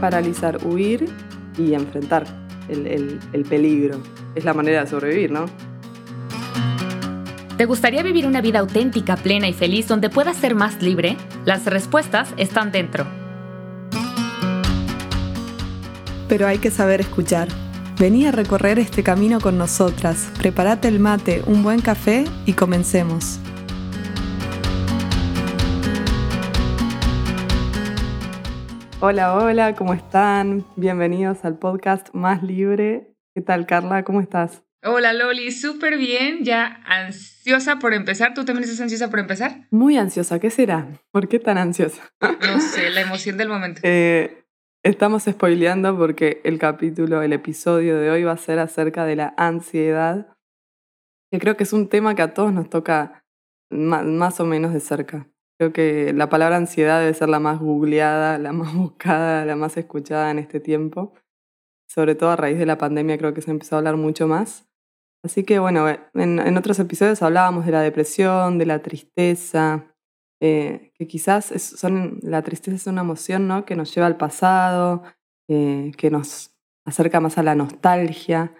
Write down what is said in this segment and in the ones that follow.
paralizar, huir y enfrentar el, el peligro. Es la manera de sobrevivir, ¿no? ¿Te gustaría vivir una vida auténtica, plena y feliz donde puedas ser más libre? Las respuestas están dentro. Pero hay que saber escuchar. Vení a recorrer este camino con nosotras. Prepárate el mate, un buen café y comencemos. Hola, hola, ¿cómo están? Bienvenidos al podcast Más Libre. ¿Qué tal, Carla? ¿Cómo estás? Hola Loli, súper bien, ya ansiosa por empezar. ¿Tú también estás ansiosa por empezar? Muy ansiosa, ¿qué será? ¿Por qué tan ansiosa? No sé, la emoción del momento. Eh, estamos spoileando porque el capítulo, el episodio de hoy va a ser acerca de la ansiedad, que creo que es un tema que a todos nos toca más o menos de cerca. Creo que la palabra ansiedad debe ser la más googleada, la más buscada, la más escuchada en este tiempo. Sobre todo a raíz de la pandemia creo que se empezó a hablar mucho más. Así que bueno, en, otros episodios hablábamos de la depresión, de la tristeza, eh, que quizás son, la tristeza es una emoción ¿no? que nos lleva al pasado, eh, que nos acerca más a la nostalgia.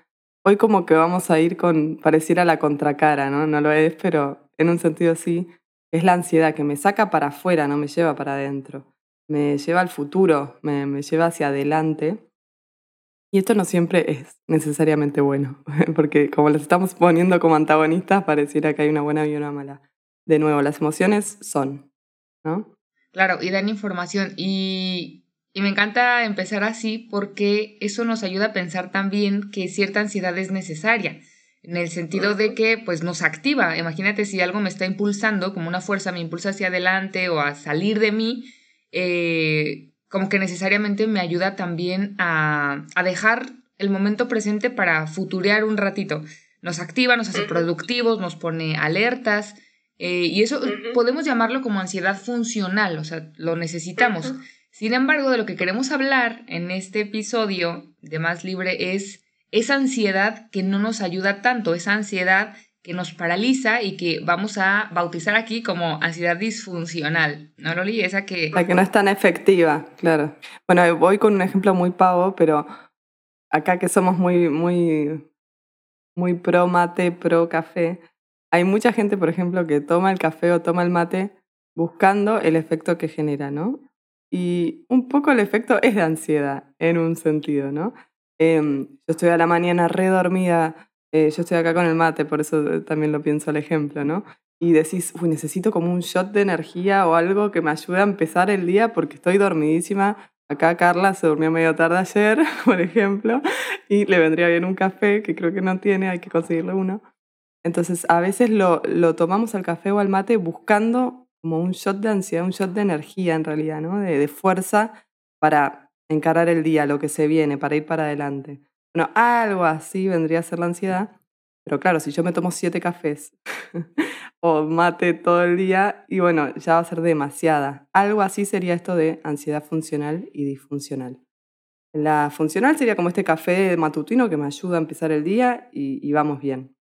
Hoy como que vamos a ir con, pareciera la contracara, ¿no? No lo es, pero en un sentido sí, es la ansiedad que me saca para afuera, no me lleva para adentro. Me lleva al futuro, me, lleva hacia adelante. Y esto no siempre es necesariamente bueno, porque como los estamos poniendo como antagonistas, pareciera que hay una buena y una mala. De nuevo, las emociones son, ¿no? Claro, y dan información. Y, y me encanta empezar así porque eso nos ayuda a pensar también que cierta ansiedad es necesaria, en el sentido de que pues nos activa. Imagínate si algo me está impulsando, como una fuerza me impulsa hacia adelante o a salir de mí, eh, como que necesariamente me ayuda también a, dejar el momento presente para futurear un ratito. Nos activa, nos hace productivos, nos pone alertas. Eh, y eso podemos llamarlo como ansiedad funcional, o sea, lo necesitamos. Sin embargo, de lo que queremos hablar en este episodio de Más Libre es esa ansiedad que no nos ayuda tanto, esa ansiedad que nos paraliza y que vamos a bautizar aquí como ansiedad disfuncional, ¿no, Loli? Esa que... La que no es tan efectiva, claro. Bueno, voy con un ejemplo muy pavo, pero acá que somos muy, muy, muy pro mate, pro café, hay mucha gente, por ejemplo, que toma el café o toma el mate buscando el efecto que genera, ¿no? Y un poco el efecto es de ansiedad, en un sentido, ¿no? Em, yo estoy a la mañana redormida eh, yo estoy acá con el mate, por eso eh, también lo pienso al ejemplo, ¿no? Y decís, uy, necesito como un shot de energía o algo que me ayude a empezar el día porque estoy dormidísima. Acá Carla se durmió medio tarde ayer, por ejemplo, y le vendría bien un café, que creo que no tiene, hay que conseguirle uno. Entonces, a veces lo, lo tomamos al café o al mate buscando como un shot de ansiedad, un shot de energía en realidad, ¿no? De, de fuerza para encarar el día, lo que se viene, para ir para adelante. Bueno, algo así vendría a ser la ansiedad. Pero claro, si yo me tomo siete cafés o mate todo el día, y bueno, ya va a ser demasiada. Algo así sería esto de ansiedad funcional y disfuncional. La funcional sería como este café matutino que me ayuda a empezar el día y, vamos bien.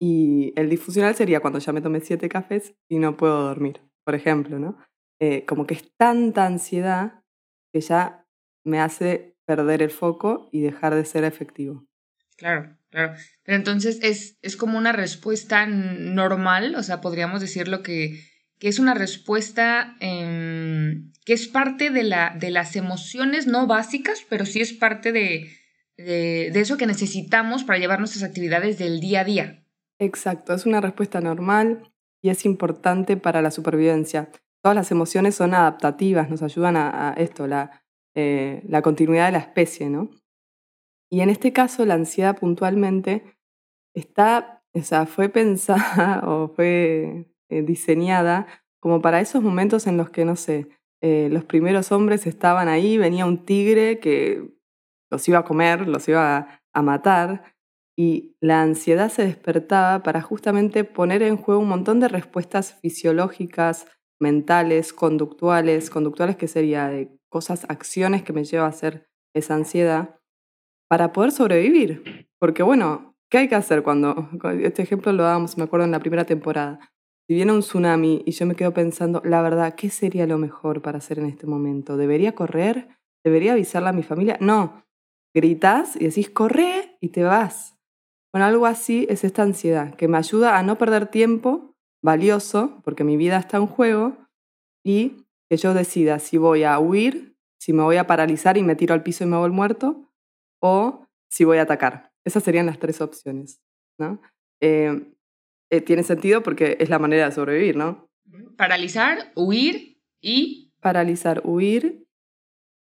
Y el disfuncional sería cuando ya me tomé siete cafés y no puedo dormir, por ejemplo, ¿no? Eh, como que es tanta ansiedad que ya me hace perder el foco y dejar de ser efectivo. Claro, claro. Pero entonces es, es como una respuesta normal, o sea, podríamos decirlo que, que es una respuesta em, que es parte de, la, de las emociones no básicas, pero sí es parte de, de, de eso que necesitamos para llevar nuestras actividades del día a día. Exacto, es una respuesta normal y es importante para la supervivencia. Todas las emociones son adaptativas, nos ayudan a, a esto, la, eh, la continuidad de la especie, ¿no? Y en este caso, la ansiedad puntualmente está, o sea, fue pensada o fue eh, diseñada como para esos momentos en los que, no sé, eh, los primeros hombres estaban ahí, venía un tigre que los iba a comer, los iba a matar, y la ansiedad se despertaba para justamente poner en juego un montón de respuestas fisiológicas, mentales, conductuales, conductuales que sería de cosas, acciones que me lleva a hacer esa ansiedad para poder sobrevivir. Porque bueno, ¿qué hay que hacer cuando, este ejemplo lo dábamos, me acuerdo, en la primera temporada? Si viene un tsunami y yo me quedo pensando, la verdad, ¿qué sería lo mejor para hacer en este momento? ¿Debería correr? ¿Debería avisarle a mi familia? No, gritas y decís, corre y te vas. Bueno, algo así es esta ansiedad, que me ayuda a no perder tiempo valioso, porque mi vida está en juego, y que yo decida si voy a huir, si me voy a paralizar y me tiro al piso y me voy muerto, o si voy a atacar. Esas serían las tres opciones. ¿no? Eh, eh, tiene sentido porque es la manera de sobrevivir, ¿no? Paralizar, huir y... Paralizar, huir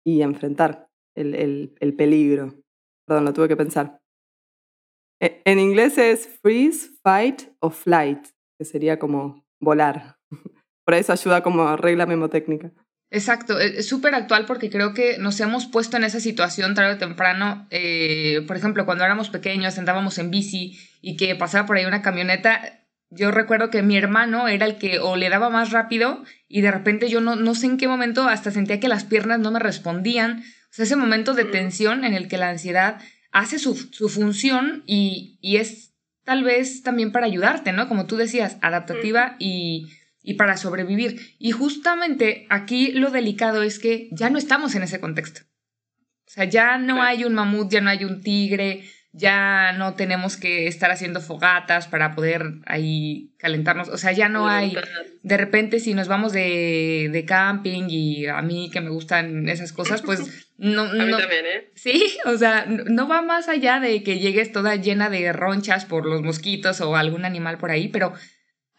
y enfrentar el, el, peligro. Perdón, lo tuve que pensar. E, en inglés es freeze, fight o flight, que sería como volar. Por eso ayuda como regla memotécnica. Exacto, e, es súper actual porque creo que nos hemos puesto en esa situación tarde o temprano. Eh, por ejemplo, cuando éramos pequeños, andábamos en bici y que pasaba por ahí una camioneta. Yo recuerdo que mi hermano era el que o le daba más rápido y de repente yo no, no sé en qué momento hasta sentía que las piernas no me respondían o sea, ese momento de tensión en el que la ansiedad hace su, función y, es tal vez también para ayudarte, ¿no? Como tú decías, adaptativa y, y para sobrevivir. Y justamente aquí lo delicado es que ya no estamos en ese contexto. O sea, ya no hay un mamut, ya no hay un tigre, ya no tenemos que estar haciendo fogatas para poder ahí calentarnos, o sea, ya no hay, de repente si nos vamos de, de camping y a mí que me gustan esas cosas, pues no... a mí también, ¿eh? Sí, o sea, no va más allá de que llegues toda llena de ronchas por los mosquitos o algún animal por ahí, pero,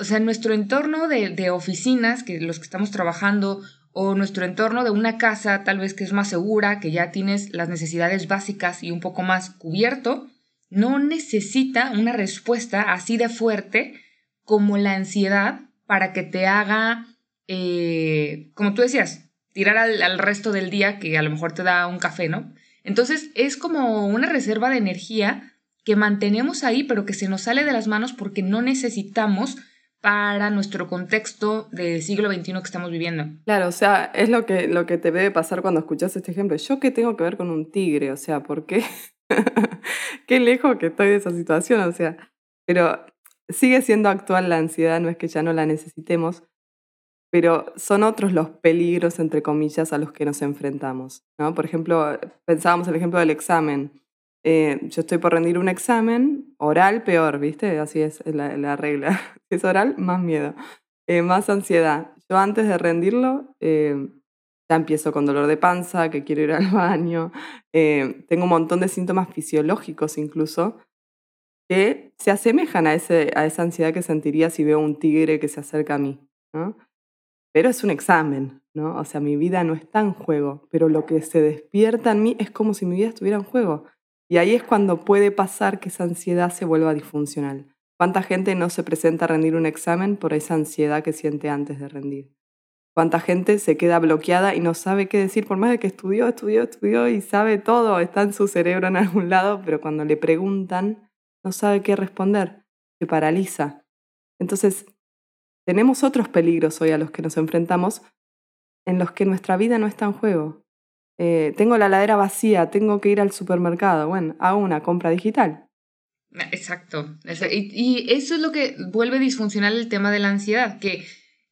o sea, nuestro entorno de, oficinas, que los que estamos trabajando, o nuestro entorno de una casa tal vez que es más segura, que ya tienes las necesidades básicas y un poco más cubierto, no necesita una respuesta así de fuerte como la ansiedad para que te haga, eh, como tú decías, tirar al, al, resto del día que a lo mejor te da un café, ¿no? Entonces es como una reserva de energía que mantenemos ahí, pero que se nos sale de las manos porque no necesitamos para nuestro contexto del siglo XXI que estamos viviendo. Claro, o sea, es lo que, lo que te debe pasar cuando escuchas este ejemplo. ¿Yo qué tengo que ver con un tigre? O sea, ¿por qué? qué lejos que estoy de esa situación, o sea. Pero sigue siendo actual la ansiedad, no es que ya no la necesitemos, pero son otros los peligros, entre comillas, a los que nos enfrentamos. ¿no? Por ejemplo, pensábamos el ejemplo del examen. Eh, yo estoy por rendir un examen, oral peor, ¿viste? Así es la, regla. Si es oral, más miedo, eh, más ansiedad. Yo antes de rendirlo, eh, ya empiezo con dolor de panza, que quiero ir al baño, tengo un montón de síntomas fisiológicos incluso, que se asemejan a, ese, a esa ansiedad que sentiría si veo un tigre que se acerca a mí. ¿no? Pero es un examen, ¿no? O sea, mi vida no está en juego, pero lo que se despierta en mí es como si mi vida estuviera en juego. Y ahí es cuando puede pasar que esa ansiedad se vuelva disfuncional. ¿Cuánta gente no se presenta a rendir un examen por esa ansiedad que siente antes de rendir? ¿Cuánta gente se queda bloqueada y no sabe qué decir por más de que estudió, estudió, estudió y sabe todo, está en su cerebro en algún lado, pero cuando le preguntan no sabe qué responder, se paraliza. Entonces, tenemos otros peligros hoy a los que nos enfrentamos en los que nuestra vida no está en juego. Eh, tengo la ladera vacía, tengo que ir al supermercado. Bueno, hago una compra digital. Exacto. Y, eso es lo que vuelve disfuncional el tema de la ansiedad, que,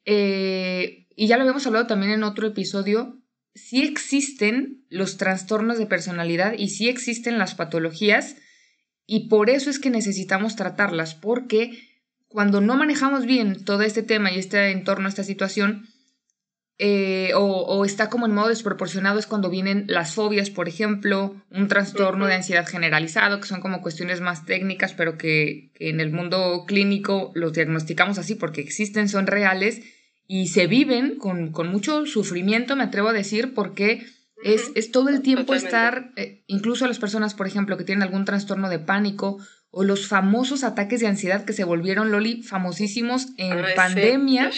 eh, y ya lo habíamos hablado también en otro episodio, sí existen los trastornos de personalidad y sí existen las patologías, y por eso es que necesitamos tratarlas, porque cuando no manejamos bien todo este tema y este entorno, esta situación, eh, o, está como en modo desproporcionado es cuando vienen las fobias, por ejemplo, un trastorno de ansiedad generalizado, que son como cuestiones más técnicas, pero que, en el mundo clínico los diagnosticamos así porque existen, son reales y se viven con, mucho sufrimiento, me atrevo a decir, porque es, es todo el tiempo estar, eh, incluso a las personas, por ejemplo, que tienen algún trastorno de pánico o los famosos ataques de ansiedad que se volvieron, Loli, famosísimos en pandemia.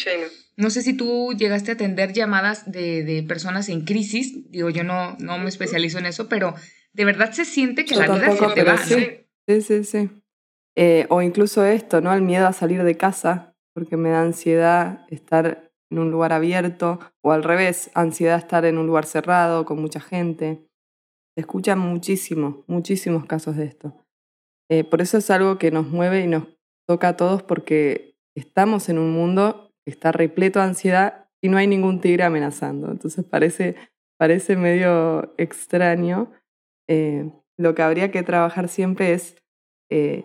No sé si tú llegaste a atender llamadas de, de, personas en crisis, digo, yo no, no me especializo en eso, pero de verdad se siente que la vida se te va. Sí, sí, sí. sí. Eh, o incluso esto, ¿no? El miedo a salir de casa, porque me da ansiedad estar en un lugar abierto, o al revés, ansiedad estar en un lugar cerrado, con mucha gente. Se escuchan muchísimo, muchísimos casos de esto. Eh, por eso es algo que nos mueve y nos toca a todos porque estamos en un mundo está repleto de ansiedad y no hay ningún tigre amenazando. Entonces parece, parece medio extraño, eh, lo que habría que trabajar siempre es eh,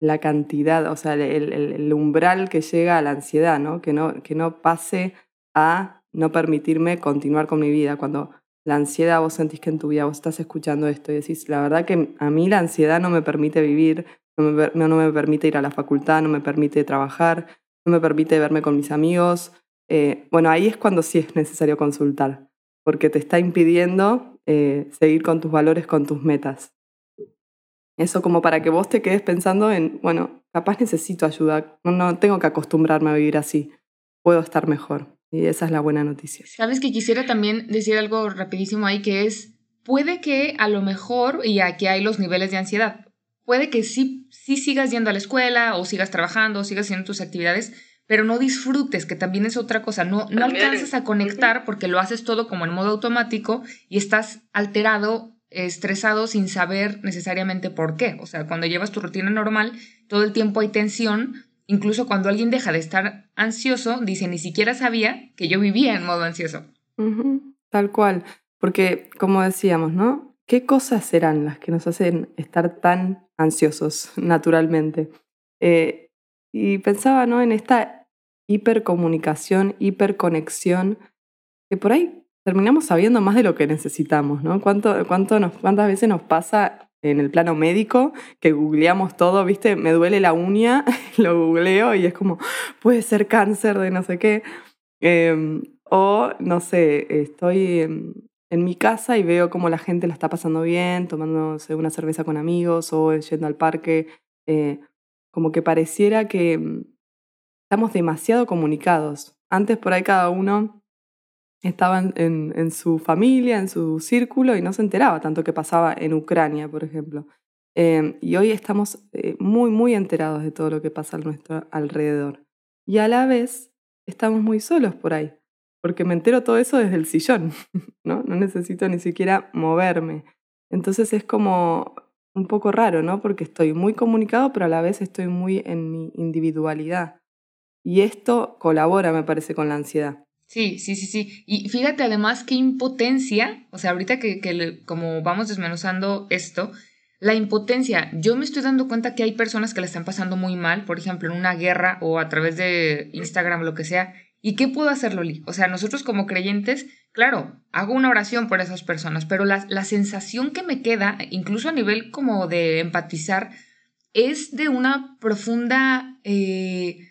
la cantidad, o sea, el, umbral que llega a la ansiedad, ¿no? Que, ¿no? que no pase a no permitirme continuar con mi vida. Cuando la ansiedad vos sentís que en tu vida vos estás escuchando esto y decís, la verdad que a mí la ansiedad no me permite vivir, no no me permite ir a la facultad, no me permite trabajar, no me permite verme con mis amigos. Eh, bueno, ahí es cuando sí es necesario consultar, porque te está impidiendo eh, seguir con tus valores, con tus metas. Eso como para que vos te quedes pensando en, bueno, capaz necesito ayuda, no, no tengo que acostumbrarme a vivir así, puedo estar mejor. Y esa es la buena noticia. Sabes que quisiera también decir algo rapidísimo ahí, que es, puede que a lo mejor, y aquí hay los niveles de ansiedad, puede que sí, sí sigas yendo a la escuela o sigas trabajando o sigas haciendo tus actividades, pero no disfrutes, que también es otra cosa. No, no alcanzas a conectar porque lo haces todo como en modo automático y estás alterado estresado sin saber necesariamente por qué. O sea, cuando llevas tu rutina normal, todo el tiempo hay tensión. Incluso cuando alguien deja de estar ansioso, dice, ni siquiera sabía que yo vivía en modo ansioso. Tal cual. Porque, como decíamos, ¿no? ¿Qué cosas serán las que nos hacen estar tan ansiosos naturalmente? Eh, y pensaba, ¿no? En esta hipercomunicación, hiperconexión, que por ahí terminamos sabiendo más de lo que necesitamos, ¿no? ¿Cuánto, cuánto nos, ¿Cuántas veces nos pasa en el plano médico que googleamos todo, viste? Me duele la uña, lo googleo y es como, puede ser cáncer de no sé qué. Em, o, no sé, estoy en, mi casa y veo cómo la gente la está pasando bien, tomándose una cerveza con amigos o yendo al parque. Eh, como que pareciera que mm, estamos demasiado comunicados. Antes por ahí cada uno estaban en, su familia, en su círculo y no se enteraba tanto que pasaba en Ucrania, por ejemplo. Em, y hoy estamos eh, muy, muy enterados de todo lo que pasa a nuestro alrededor. Y a la vez estamos muy solos por ahí, porque me entero todo eso desde el sillón, ¿no? No necesito ni siquiera moverme. Entonces es como un poco raro, ¿no? Porque estoy muy comunicado, pero a la vez estoy muy en mi individualidad. Y esto colabora, me parece, con la ansiedad. Sí, sí, sí, sí. Y fíjate además qué impotencia, o sea, ahorita que, que como vamos desmenuzando esto, la impotencia, yo me estoy dando cuenta que hay personas que la están pasando muy mal, por ejemplo, en una guerra o a través de Instagram, lo que sea. ¿Y qué puedo hacer, Loli? O sea, nosotros como creyentes, claro, hago una oración por esas personas, pero la, la sensación que me queda, incluso a nivel como de empatizar, es de una profunda... Eh,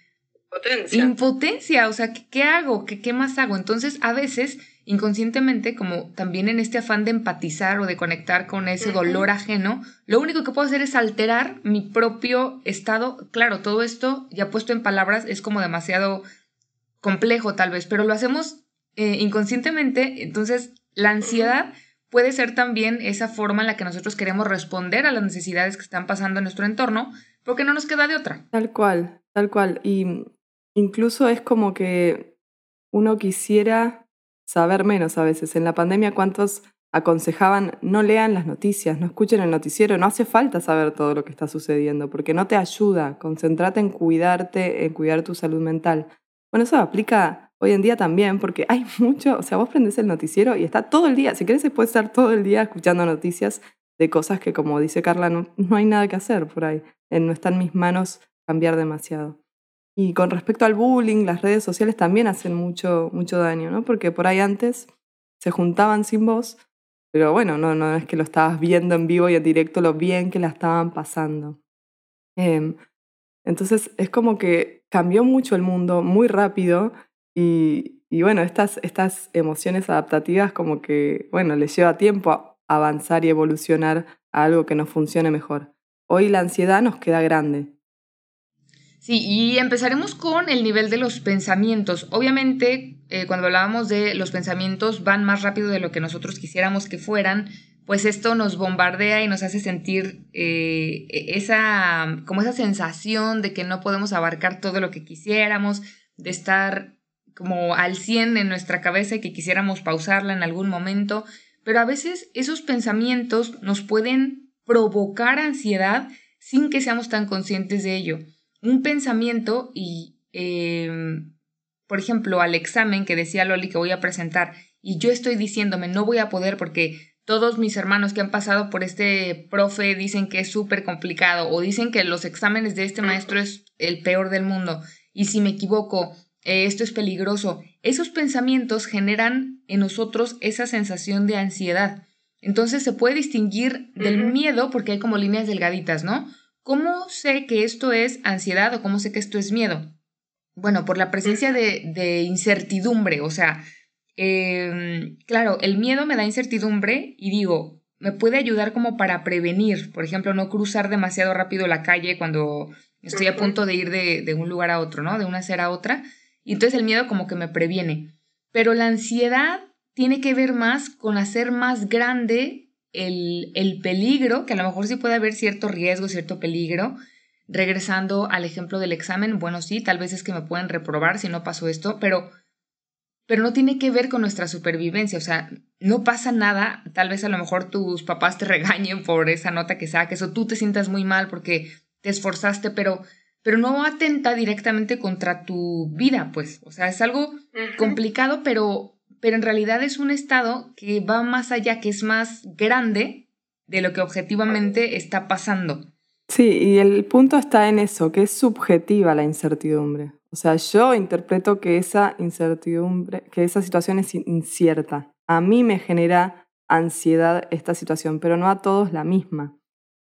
Impotencia. Impotencia, o sea, ¿qué, hago? ¿Qué, ¿Qué más hago? Entonces, a veces, inconscientemente, como también en este afán de empatizar o de conectar con ese dolor ajeno, lo único que puedo hacer es alterar mi propio estado. Claro, todo esto, ya puesto en palabras, es como demasiado complejo tal vez, pero lo hacemos eh, inconscientemente. Entonces, la ansiedad puede ser también esa forma en la que nosotros queremos responder a las necesidades que están pasando en nuestro entorno, porque no nos queda de otra. Tal cual, tal cual. Y Incluso es como que uno quisiera saber menos a veces. En la pandemia, ¿cuántos aconsejaban no lean las noticias, no escuchen el noticiero? No hace falta saber todo lo que está sucediendo porque no te ayuda. Concentrate en cuidarte, en cuidar tu salud mental. Bueno, eso aplica hoy en día también porque hay mucho, o sea, vos prendes el noticiero y está todo el día, si querés puedes estar todo el día escuchando noticias de cosas que, como dice Carla, no, no hay nada que hacer por ahí. No está en mis manos cambiar demasiado. Y con respecto al bullying, las redes sociales también hacen mucho, mucho daño, ¿no? Porque por ahí antes se juntaban sin voz, pero bueno, no, no es que lo estabas viendo en vivo y en directo lo bien que la estaban pasando. Em, entonces es como que cambió mucho el mundo muy rápido y, bueno, estas, estas emociones adaptativas como que, bueno, les lleva tiempo a avanzar y evolucionar a algo que nos funcione mejor. Hoy la ansiedad nos queda grande Sí, y empezaremos con el nivel de los pensamientos. Obviamente, eh, cuando hablábamos de los pensamientos van más rápido de lo que nosotros quisiéramos que fueran, pues esto nos bombardea y nos hace sentir eh, esa, como esa sensación de que no podemos abarcar todo lo que quisiéramos, de estar como al 100 en nuestra cabeza y que quisiéramos pausarla en algún momento, pero a veces esos pensamientos nos pueden provocar ansiedad sin que seamos tan conscientes de ello. Un pensamiento y, em, por ejemplo, al examen que decía Loli que voy a presentar y yo estoy diciéndome no voy a poder porque todos mis hermanos que han pasado por este profe dicen que es súper complicado o dicen que los exámenes de este maestro es el peor del mundo y si me equivoco, eh, esto es peligroso. Esos pensamientos generan en nosotros esa sensación de ansiedad. Entonces se puede distinguir del miedo porque hay como líneas delgaditas, ¿no? ¿Cómo sé que esto es ansiedad o cómo sé que esto es miedo? Bueno, por la presencia de, incertidumbre, o sea, em, claro, el miedo me da incertidumbre y digo, me puede ayudar como para prevenir, por ejemplo, no cruzar demasiado rápido la calle cuando estoy a punto de ir de, de un lugar a otro, ¿no? De una acera a otra. Y entonces el miedo como que me previene. Pero la ansiedad tiene que ver más con hacer más grande el, el peligro, que a lo mejor sí puede haber cierto riesgo, cierto peligro. Regresando al ejemplo del examen, bueno, sí, tal vez es que me pueden reprobar si no pasó esto, pero, pero no tiene que ver con nuestra supervivencia, o sea, no pasa nada, tal vez a lo mejor tus papás te regañen por esa nota que saques o tú te sientas muy mal porque te esforzaste, pero, pero no atenta directamente contra tu vida, pues, o sea, es algo complicado, pero pero en realidad es un estado que va más allá, que es más grande de lo que objetivamente está pasando. Sí, y el punto está en eso, que es subjetiva la incertidumbre. O sea, yo interpreto que esa incertidumbre, que esa situación es incierta. A mí me genera ansiedad esta situación, pero no a todos la misma.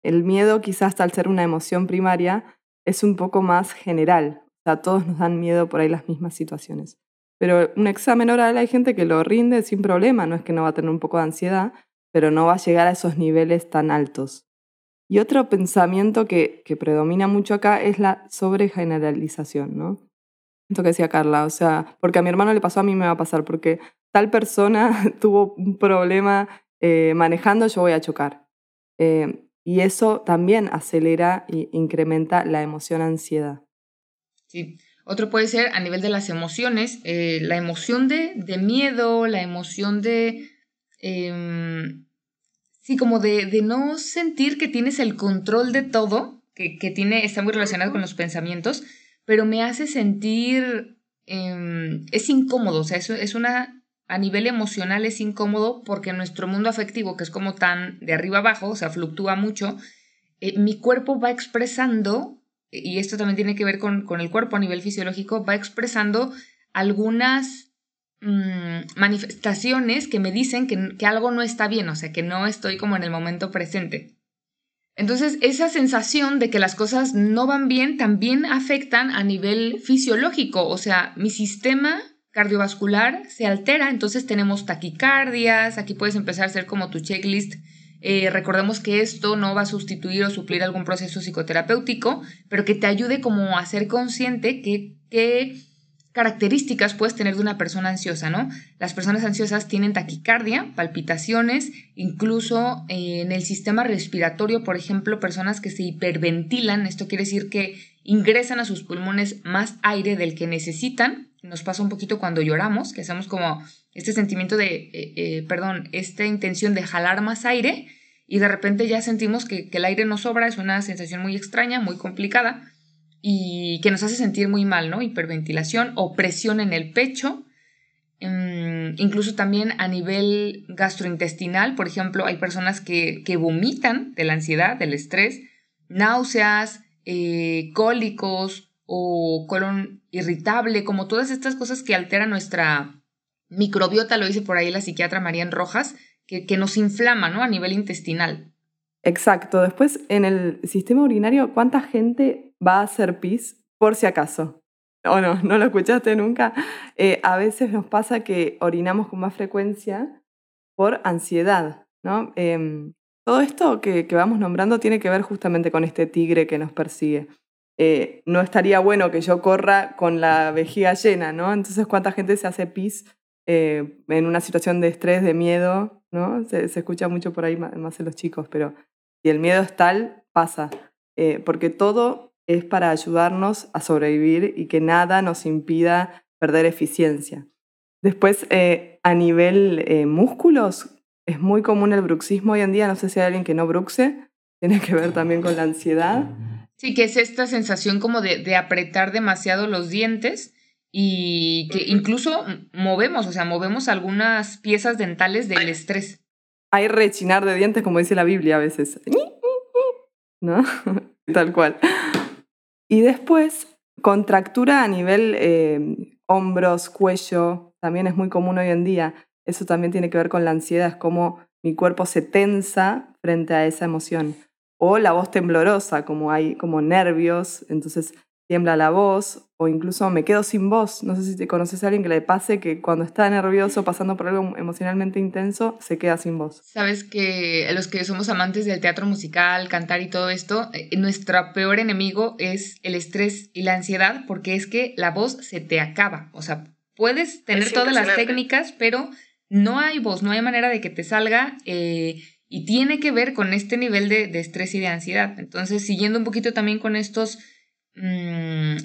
El miedo, quizás al ser una emoción primaria, es un poco más general. O sea, a todos nos dan miedo por ahí las mismas situaciones. Pero un examen oral hay gente que lo rinde sin problema, no es que no va a tener un poco de ansiedad, pero no va a llegar a esos niveles tan altos. Y otro pensamiento que, que predomina mucho acá es la sobregeneralización, ¿no? Esto que decía Carla, o sea, porque a mi hermano le pasó, a mí me va a pasar, porque tal persona tuvo un problema eh, manejando, yo voy a chocar. Eh, y eso también acelera e incrementa la emoción ansiedad. Sí, otro puede ser a nivel de las emociones, eh, la emoción de, de, miedo, la emoción de... Em, sí, como de, de, no sentir que tienes el control de todo, que, que, tiene, está muy relacionado con los pensamientos, pero me hace sentir... Em, es incómodo, o sea, eso es una... A nivel emocional es incómodo porque nuestro mundo afectivo, que es como tan de arriba abajo, o sea, fluctúa mucho, eh, mi cuerpo va expresando y esto también tiene que ver con, el cuerpo a nivel fisiológico, va expresando algunas mm, manifestaciones que me dicen que, que algo no está bien, o sea, que no estoy como en el momento presente. Entonces, esa sensación de que las cosas no van bien también afectan a nivel fisiológico, o sea, mi sistema cardiovascular se altera, entonces tenemos taquicardias, aquí puedes empezar a hacer como tu checklist eh, recordemos que esto no va a sustituir o suplir algún proceso psicoterapéutico, pero que te ayude como a ser consciente que, qué características puedes tener de una persona ansiosa, ¿no? Las personas ansiosas tienen taquicardia, palpitaciones, incluso eh, en el sistema respiratorio, por ejemplo, personas que se hiperventilan, esto quiere decir que ingresan a sus pulmones más aire del que necesitan, nos pasa un poquito cuando lloramos, que hacemos como este sentimiento de, eh, perdón, esta intención de jalar más aire y de repente ya sentimos que, el aire nos sobra, es una sensación muy extraña, muy complicada y que nos hace sentir muy mal, ¿no? Hiperventilación o presión en el pecho, mm, incluso también a nivel gastrointestinal, por ejemplo, hay personas que, vomitan de la ansiedad, del estrés, náuseas, eh, cólicos o colon irritable, como todas estas cosas que alteran nuestra microbiota, lo dice por ahí la psiquiatra María Rojas, que, nos inflama ¿no? a nivel intestinal. Exacto. Después, en el sistema urinario, ¿cuánta gente va a hacer pis por si acaso? O no, no lo escuchaste nunca. Eh, a veces nos pasa que orinamos con más frecuencia por ansiedad, ¿no? Em, todo esto que, vamos nombrando tiene que ver justamente con este tigre que nos persigue. Eh, no estaría bueno que yo corra con la vejiga llena, ¿no? Entonces, ¿cuánta gente se hace pis eh, en una situación de estrés, de miedo, ¿no? Se, escucha mucho por ahí más en los chicos, pero si el miedo es tal, pasa, eh, porque todo es para ayudarnos a sobrevivir y que nada nos impida perder eficiencia. Después, eh, a nivel músculos, es muy común el bruxismo hoy en día, no sé si hay alguien que no bruxe, tiene que ver también con la ansiedad. Sí, que es esta sensación como de, de apretar demasiado los dientes y que incluso movemos, o sea, movemos algunas piezas dentales del estrés. Hay rechinar de dientes, como dice la Biblia a veces. ¿No? Tal cual. Y después, contractura a nivel eh, hombros, cuello, también es muy común hoy en día. Eso también tiene que ver con la ansiedad, es como mi cuerpo se tensa frente a esa emoción. O la voz temblorosa, como hay como nervios, entonces tiembla la voz o incluso me quedo sin voz. No sé si te conoces a alguien que le pase que cuando está nervioso, pasando por algo emocionalmente intenso, se queda sin voz. Sabes que los que somos amantes del teatro musical, cantar y todo esto, eh, nuestro peor enemigo es el estrés y la ansiedad porque es que la voz se te acaba. O sea, puedes tener todas las técnicas, pero no hay voz, no hay manera de que te salga. Eh, y tiene que ver con este nivel de, de estrés y de ansiedad. Entonces, siguiendo un poquito también con estos Mm,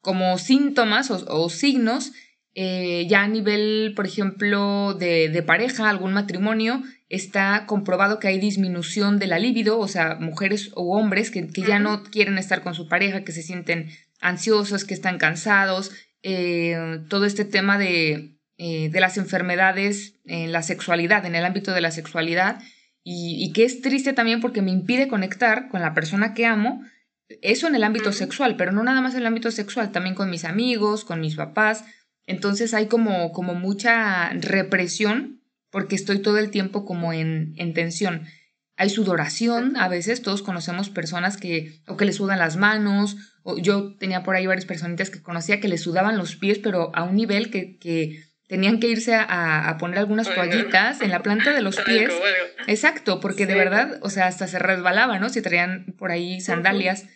como síntomas o, signos, eh, ya a nivel, por ejemplo, de, pareja, algún matrimonio, está comprobado que hay disminución de la libido, o sea, mujeres o hombres que, ya no quieren estar con su pareja, que se sienten ansiosos, que están cansados, eh, todo este tema de, eh, de, las enfermedades en la sexualidad, en el ámbito de la sexualidad, y, y que es triste también porque me impide conectar con la persona que amo, eso en el ámbito sexual, pero no nada más en el ámbito sexual, también con mis amigos, con mis papás. Entonces hay como, como mucha represión porque estoy todo el tiempo como en, en tensión. Hay sudoración, a veces todos conocemos personas que o que le sudan las manos, o yo tenía por ahí varias personitas que conocía que le sudaban los pies, pero a un nivel que, que tenían que irse a, a, poner algunas toallitas en la planta de los pies. Exacto, porque de verdad, o sea, hasta se resbalaba, ¿no? Si traían por ahí sandalias.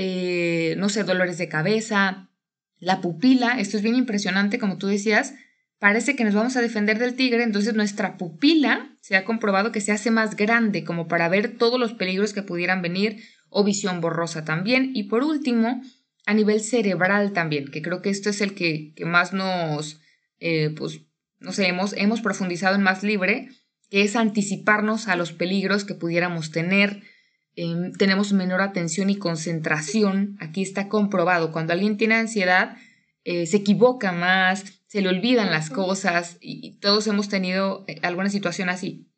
Eh, no sé, dolores de cabeza, la pupila, esto es bien impresionante, como tú decías, parece que nos vamos a defender del tigre, entonces nuestra pupila se ha comprobado que se hace más grande como para ver todos los peligros que pudieran venir o visión borrosa también. Y por último, a nivel cerebral también, que creo que esto es el que, más nos, eh, pues, no sé, hemos, hemos profundizado en más libre, que es anticiparnos a los peligros que pudiéramos tener, Em, tenemos menor atención y concentración. Aquí está comprobado. Cuando alguien tiene ansiedad, eh, se equivoca más, se le olvidan las cosas y, todos hemos tenido eh, alguna situación así.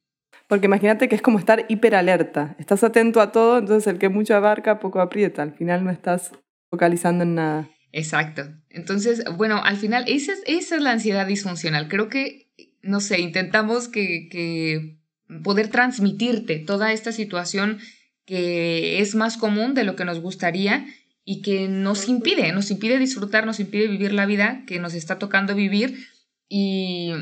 Porque imagínate que es como estar hiperalerta. Estás atento a todo, entonces el que mucho abarca, poco aprieta. Al final no estás focalizando en nada. Exacto. Entonces, bueno, al final esa es, esa es la ansiedad disfuncional. Creo que, no sé, intentamos que, que poder transmitirte toda esta situación que es más común de lo que nos gustaría y que nos impide, nos impide disfrutar, nos impide vivir la vida que nos está tocando vivir y,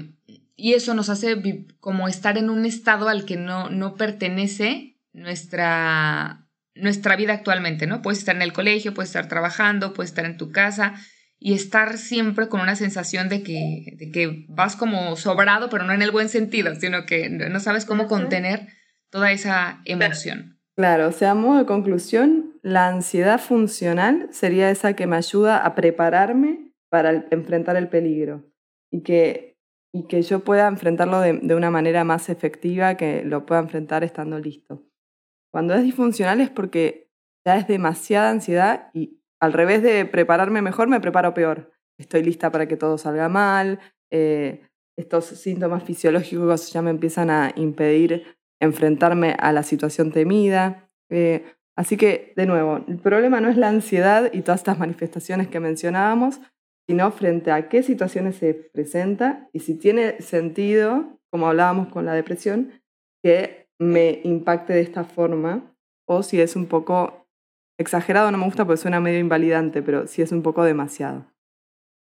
eso nos hace como estar en un estado al que no, no pertenece nuestra, nuestra vida actualmente, ¿no? Puedes estar en el colegio, puedes estar trabajando, puedes estar en tu casa y estar siempre con una sensación de que, de que vas como sobrado, pero no en el buen sentido, sino que no sabes cómo contener toda esa emoción. Claro, o sea, a modo de conclusión, la ansiedad funcional sería esa que me ayuda a prepararme para enfrentar el peligro y que, y que yo pueda enfrentarlo de, de, una manera más efectiva, que lo pueda enfrentar estando listo. Cuando es disfuncional es porque ya es demasiada ansiedad y al revés de prepararme mejor, me preparo peor. Estoy lista para que todo salga mal, eh, estos síntomas fisiológicos ya me empiezan a impedir enfrentarme a la situación temida. Eh, así que, de nuevo, el problema no es la ansiedad y todas estas manifestaciones que mencionábamos, sino frente a qué situaciones se presenta y si tiene sentido, como hablábamos con la depresión, que me impacte de esta forma o si es un poco exagerado, no me gusta porque suena medio invalidante, pero si es un poco demasiado.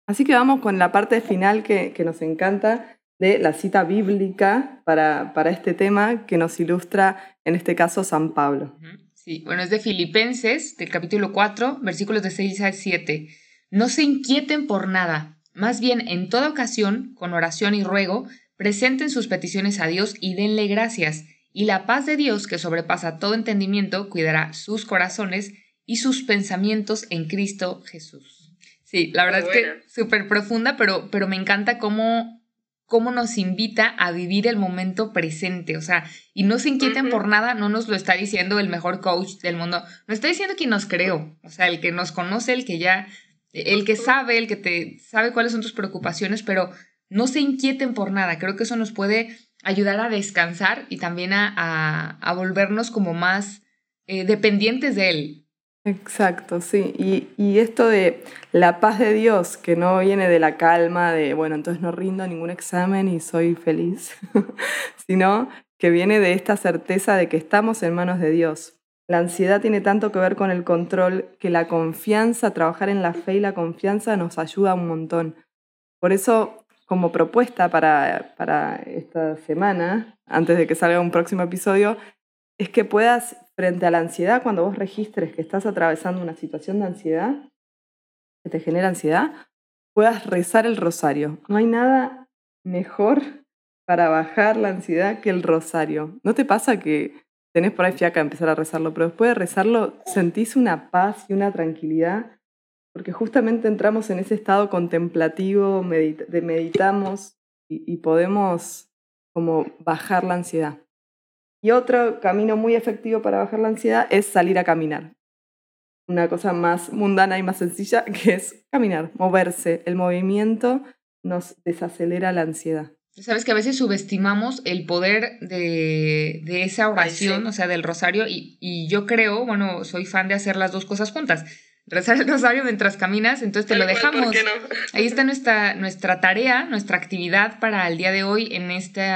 Así que vamos con la parte final que, que nos encanta, de la cita bíblica para, para este tema que nos ilustra, en este caso, San Pablo. Sí, bueno, es de Filipenses, del capítulo 4, versículos de 6 a 7. No se inquieten por nada, más bien en toda ocasión, con oración y ruego, presenten sus peticiones a Dios y denle gracias, y la paz de Dios, que sobrepasa todo entendimiento, cuidará sus corazones y sus pensamientos en Cristo Jesús. Sí, la verdad es que súper profunda, pero, pero me encanta cómo cómo nos invita a vivir el momento presente, o sea, y no se inquieten por nada, no nos lo está diciendo el mejor coach del mundo, nos está diciendo quien nos creó, o sea, el que nos conoce, el que ya el que sabe, el que te sabe cuáles son tus preocupaciones, pero no se inquieten por nada. Creo que eso nos puede ayudar a descansar y también a, a, volvernos como más eh, dependientes de Él. Exacto, sí. Y, y, esto de la paz de Dios, que no viene de la calma de, bueno, entonces no rindo ningún examen y soy feliz, sino que viene de esta certeza de que estamos en manos de Dios. La ansiedad tiene tanto que ver con el control que la confianza, trabajar en la fe y la confianza nos ayuda un montón. Por eso como propuesta para, para esta semana, antes de que salga un próximo episodio, es que puedas, frente a la ansiedad, cuando vos registres que estás atravesando una situación de ansiedad, que te genera ansiedad, puedas rezar el rosario. No hay nada mejor para bajar la ansiedad que el rosario. ¿No te pasa que tenés por ahí fiaca empezar a rezarlo, pero después de rezarlo sentís una paz y una tranquilidad porque justamente entramos en ese estado contemplativo, de meditamos y, podemos como bajar la ansiedad. Y otro camino muy efectivo para bajar la ansiedad es salir a caminar. Una cosa más mundana y más sencilla que es caminar, moverse. El movimiento nos desacelera la ansiedad. Sabes que a veces subestimamos el poder de, esa oración, o sea, del rosario, y, y yo creo, bueno, soy fan de hacer las dos cosas juntas rezar el rosario mientras caminas, entonces te lo dejamos. Ahí está nuestra, nuestra tarea, nuestra actividad para el día de hoy en este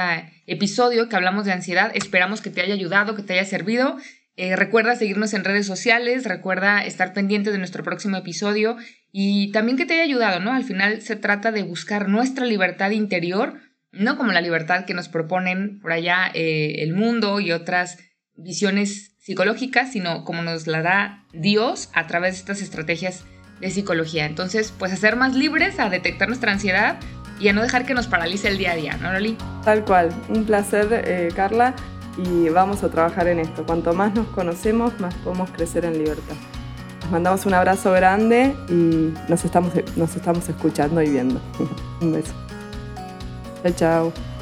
episodio que hablamos de ansiedad. Esperamos que te haya ayudado, que te haya servido. Eh, recuerda seguirnos en redes sociales, recuerda estar pendiente de nuestro próximo episodio y también que te haya ayudado, ¿no? Al final se trata de buscar nuestra libertad interior, no como la libertad que nos proponen por allá eh, el mundo y otras visiones psicológica, sino como nos la da Dios a través de estas estrategias de psicología. Entonces, pues a ser más libres, a detectar nuestra ansiedad y a no dejar que nos paralice el día a día, ¿no, Loli? Tal cual. Un placer, eh, Carla, y vamos a trabajar en esto. Cuanto más nos conocemos, más podemos crecer en libertad. Nos mandamos un abrazo grande y nos estamos, nos estamos escuchando y viendo. un beso. Chao, chao.